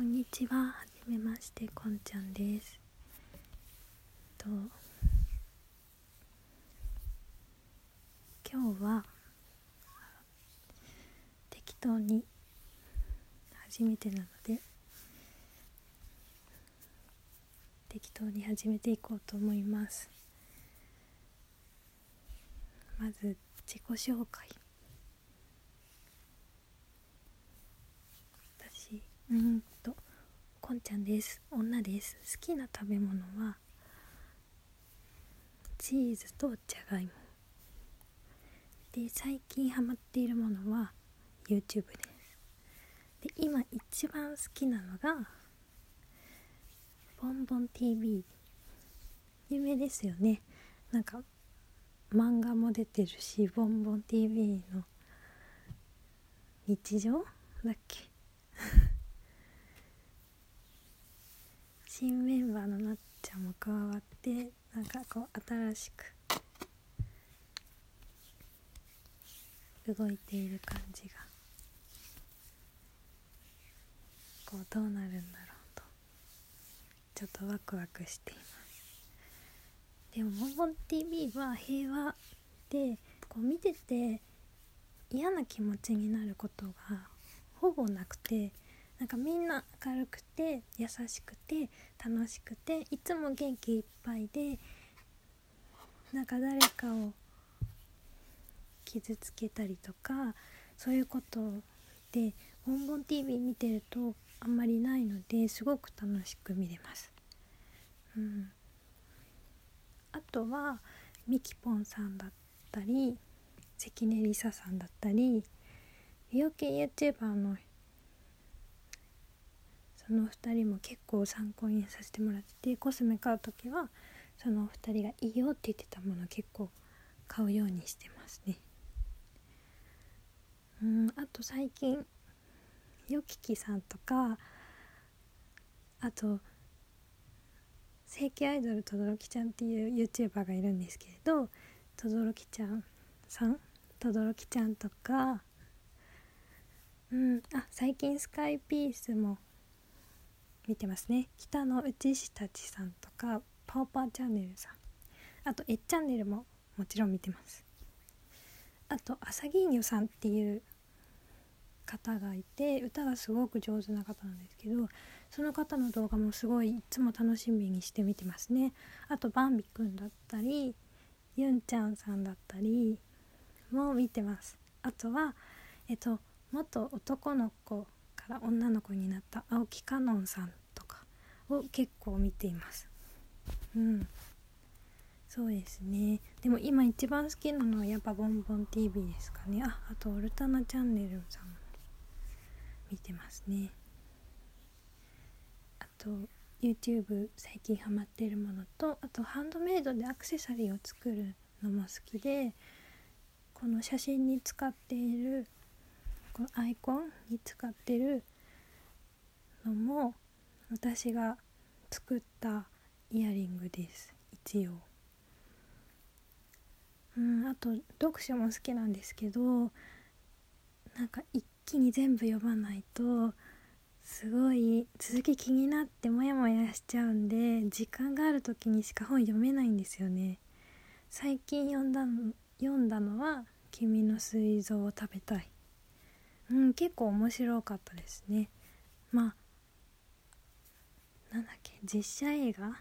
こんにちは。はじめまして、こんちゃんです。と今日は適当に初めてなので適当に始めていこうと思います。まず自己紹介。私うんとこんちゃんです。女です。好きな食べ物はチーズとじゃがいも。で最近ハマっているものは YouTube です。で今一番好きなのがボンボン TV 有名ですよね。なんか漫画も出てるしボンボン TV の日常？だっけ？新メンバーのなっちゃんも加わってなんかこう新しく動いている感じがこうどうなるんだろうとちょっとワクワクしています。でも「ボンボン TV」は平和でこう見てて嫌な気持ちになることがほぼなくてなんかみんな明るくて優しくて楽しくていつも元気いっぱいでなんか誰かを傷つけたりとかそういうことで「ボンボン TV」見てるとあんまりないのですごく楽しく見れます。うん、あとはみきぽんさんだったり関根梨沙さんだったり美容系 YouTuber のその2人も結構参考にさせてもらっててコスメ買う時はその2人がいいよって言ってたもの結構買うようにしてますね。うんあと最近よききさんとかあと正規アイドルとどろきちゃんっていう YouTuber がいるんですけれどとどろきちゃんさんとどろきちゃんとかうんあ最近スカイピースも見てますね。北の内志たちさんとかパオパーチャンネルさん。あとえっチャンネルももちろん見てます。あとアサギーニョさんっていう方がいて歌がすごく上手な方なんですけどその方の動画もすごいいつも楽しみにして見てますね。あとバンビくんだったりユンちゃんさんだったりも見てます。あとはえっと元男の子から女の子になった青木かのんさんを結構見ています。うん。そうですね。でも今一番好きなのはやっぱボンボン TV ですかね。ああとオルタナチャンネルさんも見てますね。あと YouTube 最近ハマってるものとあとハンドメイドでアクセサリーを作るのも好きでこの写真に使っているこのアイコンに使ってるのも私が作ったイヤリングです。一応。うんあと読書も好きなんですけどなんか一気に全部読まないとすごい続き気になってモヤモヤしちゃうんで時間がある時にしか本読めないんですよね。最近読んだの読んだのは「君の膵臓を食べたい」うん結構面白かったですね。まあなんだっけ？実写映画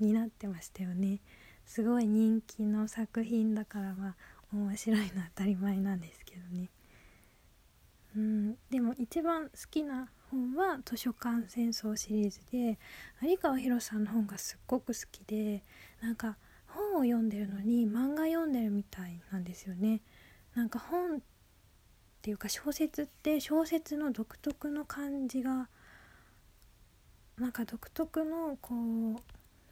になってましたよね。すごい人気の作品だからまあ面白いのは当たり前なんですけどね。うん。でも一番好きな本は図書館戦争シリーズで有川博さんの本がすっごく好きでなんか本を読んでるのに漫画読んでるみたいなんですよね。なんか本っていうか小説って小説の独特の感じがなんか独特のこう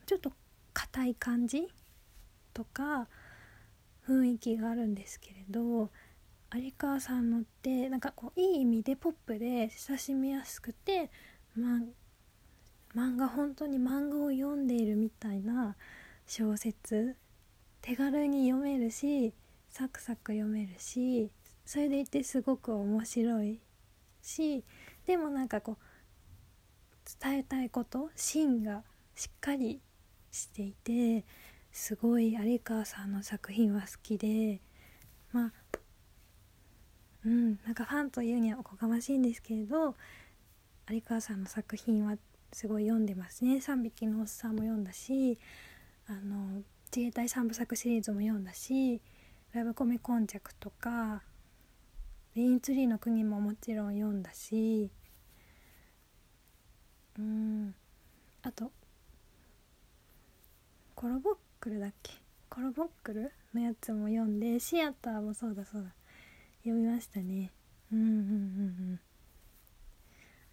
ちょっと硬い感じとか雰囲気があるんですけれど有川さんのってなんかこういい意味でポップで親しみやすくて、ま、漫画本当に漫画を読んでいるみたいな小説手軽に読めるしサクサク読めるしそれでいてすごく面白いしでもなんかこう伝えたいこと芯がしっかりしていてすごい有川さんの作品は好きでまあうんなんかファンというにはおこがましいんですけれど有川さんの作品はすごい読んでますね「3匹のおっさん」も読んだしあの自衛隊三部作シリーズも読んだし「ラブコメ今昔」とか「レインツリーの国」ももちろん読んだしうん。あと。コロボックルだっけ？コロボックルのやつも読んでシアターもそうだそうだ。読みましたね。うんうんうんうん。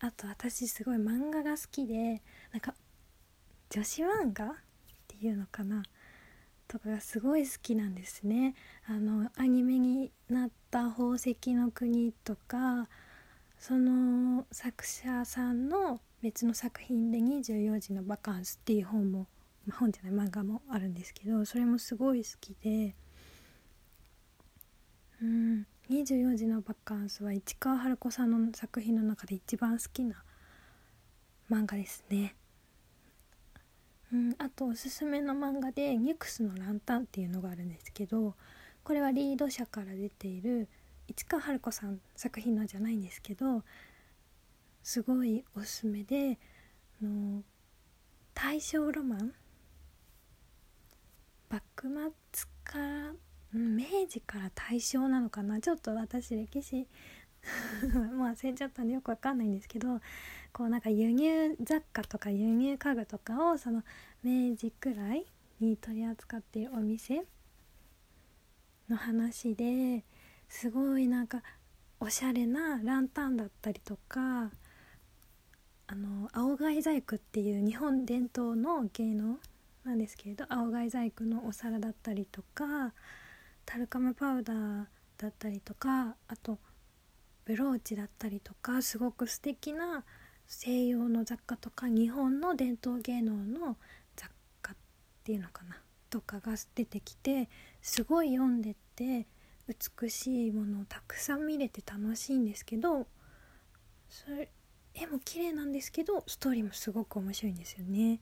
あと私すごい漫画が好きでなんか女子漫画っていうのかな？とかがすごい好きなんですね。あのアニメになった「宝石の国」とかその作者さんの別の作品で「24時のバカンス」っていう本も、本じゃない漫画もあるんですけどそれもすごい好きでうん24時のバカンスは市川春子さんの作品の中で一番好きな漫画ですね。うん、あとおすすめの漫画で「ニュクスのランタン」っていうのがあるんですけどこれはリード社から出ている市川春子さん作品のじゃないんですけどすごいおすすめであの大正ロマン？幕末から明治から大正なのかな？ちょっと私歴史 もう忘れちゃったんでよくわかんないんですけどこうなんか輸入雑貨とか輸入家具とかをその明治くらいに取り扱っているお店の話ですごいなんかおしゃれなランタンだったりとかあの青貝細工っていう日本伝統の芸能なんですけれど青貝細工のお皿だったりとかタルカムパウダーだったりとかあとブローチだったりとかすごく素敵な西洋の雑貨とか日本の伝統芸能の雑貨っていうのかなとかが出てきてすごい読んでて美しいものをたくさん見れて楽しいんですけどそれ絵も綺麗なんですけどストーリーもすごく面白いんですよね。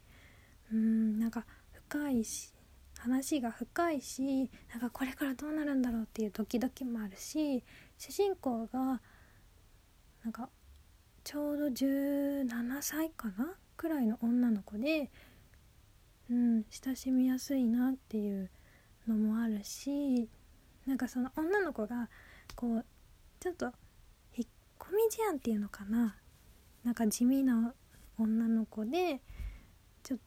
うんなんか深いし話が深いしなんかこれからどうなるんだろうっていうドキドキもあるし主人公がなんかちょうど17歳かな？くらいの女の子で、うん、親しみやすいなっていうのもあるしなんかその女の子がこうちょっと引っ込み思案っていうのかな？なんか地味な女の子でちょっと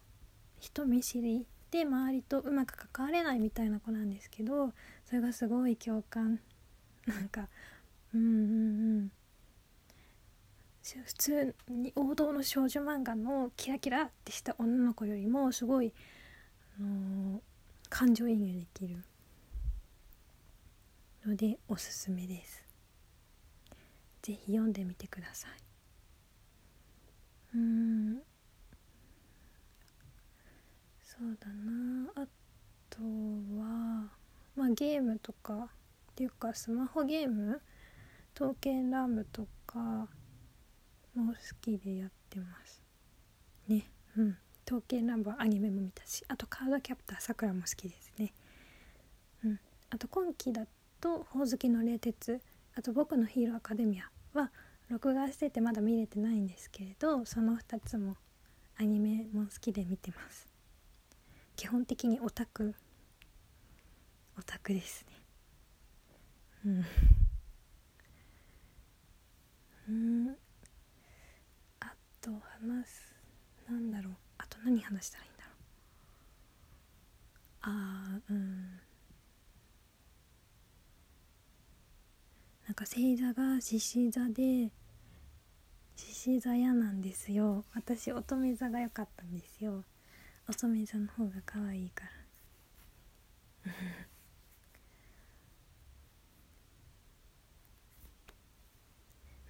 人見知りで周りとうまく関われないみたいな子なんですけどそれがすごい共感。なんかうんうんうん。普通に王道の少女漫画のキラキラってした女の子よりもすごい、あのー、感情移入できるのでおすすめです。是非読んでみてください。うん。そうだな。あとはまあゲームとかっていうかスマホゲーム刀剣乱舞とかも好きでやってますね。うん。刀剣乱舞はアニメも見たしあとカードキャプターさくらも好きですね。うん。あと今期だと「ほおずきの冷徹」あと「僕のヒーローアカデミア」は録画しててまだ見れてないんですけれどその2つもアニメも好きで見てます。基本的にオタク。オタクですね。うん。うん。あと話すなんだろう。あと何話したらいいんだろう。あーうん。なんか星座が獅子座で獅子座嫌なんですよ。私乙女座が良かったんですよ。乙女座の方が可愛いから。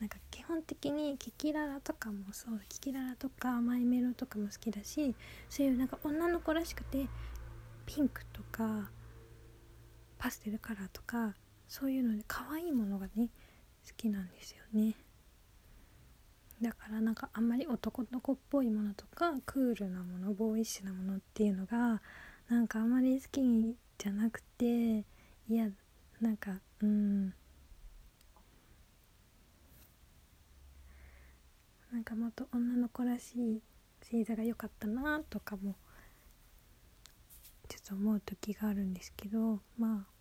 なんか基本的にキキララとかもそうキキララとかマイメロとかも好きだしそういうなんか女の子らしくてピンクとかパステルカラーとかそういうので可愛いものがね好きなんですよね。だからなんかあんまり男の子っぽいものとかクールなものボーイッシュなものっていうのがなんかあんまり好きじゃなくていやなんかうん。なんかもっと女の子らしい星座が良かったなとかもちょっと思う時があるんですけどまあ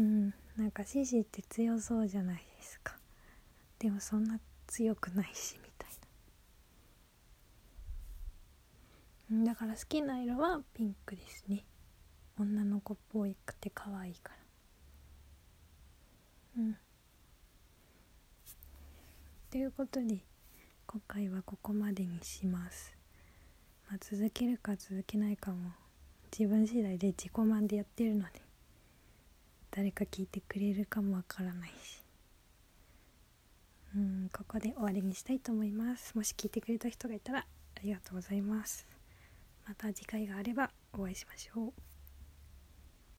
うん。なんか獅子って強そうじゃないですか。でもそんな強くないしみたいな。だから好きな色はピンクですね。女の子っぽいくて可愛いから。うん。ということで今回はここまでにします、まあ、続けるか続けないかも自分次第で自己満でやってるので。誰か聞いてくれるかもわからないし。うんここで終わりにしたいと思います。もし聞いてくれた人がいたらありがとうございます。また次回があればお会いしましょう。